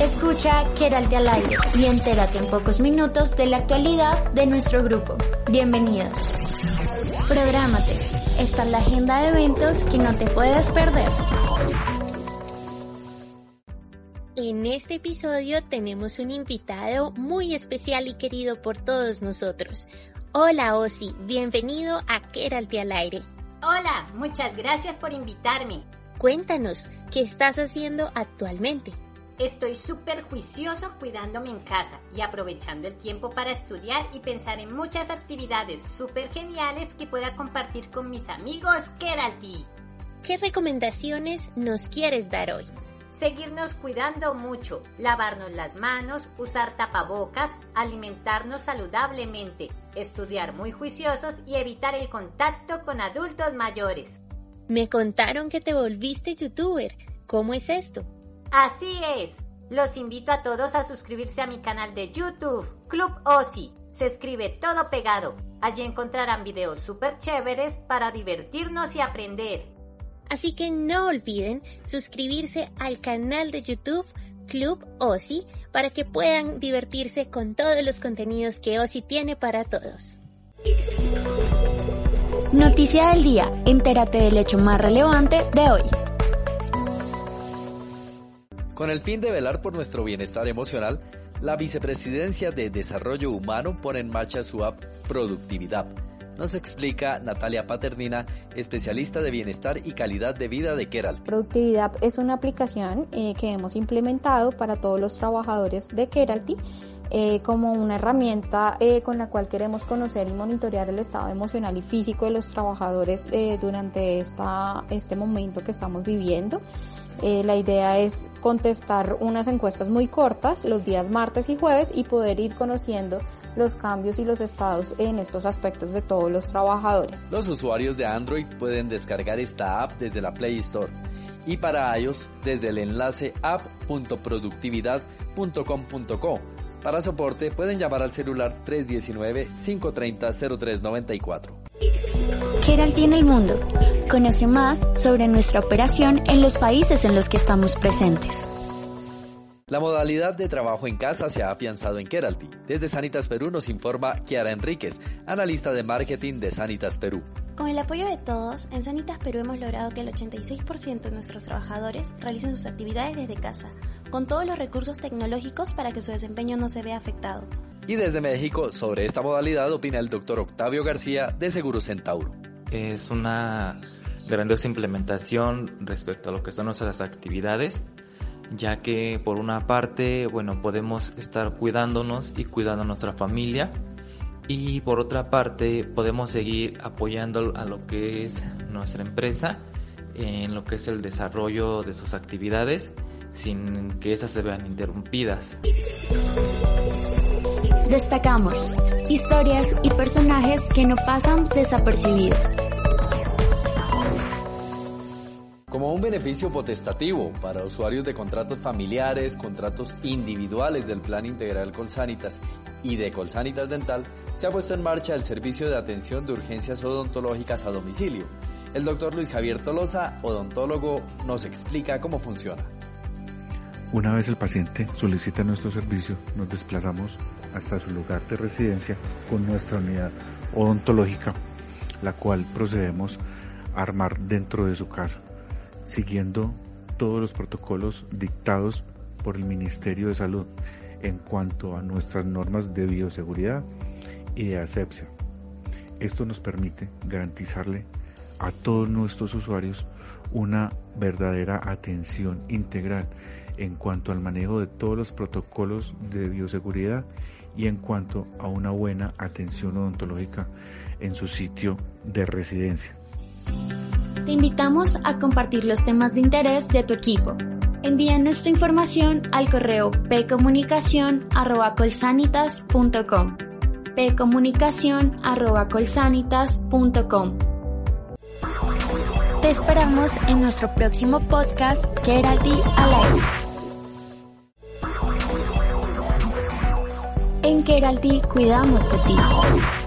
Escucha Queralt al aire y entérate en pocos minutos de la actualidad de nuestro grupo. Bienvenidos. Prográmate. Esta es la agenda de eventos que no te puedes perder. En este episodio tenemos un invitado muy especial y querido por todos nosotros. Hola Osi, bienvenido a Queralt al aire. Hola, muchas gracias por invitarme. Cuéntanos, ¿qué estás haciendo actualmente? Estoy súper juicioso cuidándome en casa y aprovechando el tiempo para estudiar y pensar en muchas actividades súper geniales que pueda compartir con mis amigos. ¿Qué recomendaciones nos quieres dar hoy? Seguirnos cuidando mucho, lavarnos las manos, usar tapabocas, alimentarnos saludablemente, estudiar muy juiciosos y evitar el contacto con adultos mayores. Me contaron que te volviste youtuber. ¿Cómo es esto? Así es. Los invito a todos a suscribirse a mi canal de YouTube, Club Osi. Se escribe todo pegado. Allí encontrarán videos súper chéveres para divertirnos y aprender. Así que no olviden suscribirse al canal de YouTube Club Osi para que puedan divertirse con todos los contenidos que Osi tiene para todos. Noticia del día. Entérate del hecho más relevante de hoy. Con el fin de velar por nuestro bienestar emocional, la Vicepresidencia de Desarrollo Humano pone en marcha su app Productividad. Nos explica Natalia Paternina, especialista de bienestar y calidad de vida de Keralty. Productividad es una aplicación eh, que hemos implementado para todos los trabajadores de Keralty eh, como una herramienta eh, con la cual queremos conocer y monitorear el estado emocional y físico de los trabajadores durante esta, este momento que estamos viviendo. Eh, la idea es contestar unas encuestas muy cortas los días martes y jueves y poder ir conociendo los cambios y los estados en estos aspectos de todos los trabajadores. Los usuarios de Android pueden descargar esta app desde la Play Store y para iOS desde el enlace app.productividad.com.co. Para soporte pueden llamar al celular 319-530-0394. Keral tiene el mundo. Conoce más sobre nuestra operación en los países en los que estamos presentes. La modalidad de trabajo en casa se ha afianzado en Keralty. Desde Sanitas Perú nos informa Kiara Enríquez, analista de marketing de Sanitas Perú. Con el apoyo de todos, en Sanitas Perú hemos logrado que el 86% de nuestros trabajadores realicen sus actividades desde casa, con todos los recursos tecnológicos para que su desempeño no se vea afectado. Y desde México, sobre esta modalidad opina el doctor Octavio García de Seguro Centauro. Es una grandiosa implementación respecto a lo que son nuestras actividades, ya que por una parte, bueno, podemos estar cuidándonos y cuidando a nuestra familia, y por otra parte podemos seguir apoyando a lo que es nuestra empresa en lo que es el desarrollo de sus actividades sin que éstas se vean interrumpidas. Destacamos historias y personajes que no pasan desapercibidos. Como un beneficio potestativo para usuarios de contratos familiares, contratos individuales del Plan Integral Colsanitas y de Colsanitas Dental, se ha puesto en marcha el servicio de atención de urgencias odontológicas a domicilio. El doctor Luis Javier Tolosa, odontólogo, nos explica cómo funciona. Una vez el paciente solicita nuestro servicio, nos desplazamos hasta su lugar de residencia con nuestra unidad odontológica, la cual procedemos a armar dentro de su casa, siguiendo todos los protocolos dictados por el Ministerio de Salud en cuanto a nuestras normas de bioseguridad y de asepsia. Esto nos permite garantizarle a todos nuestros usuarios una verdadera atención integral en cuanto al manejo de todos los protocolos de bioseguridad y en cuanto a una buena atención odontológica en su sitio de residencia. Te invitamos a compartir los temas de interés de tu equipo. Envíanos tu información al correo pcomunicación.colsanitas.com pcomunicación.colsanitas.com Te esperamos en nuestro próximo podcast, Keralty al En Keralty cuidamos de ti.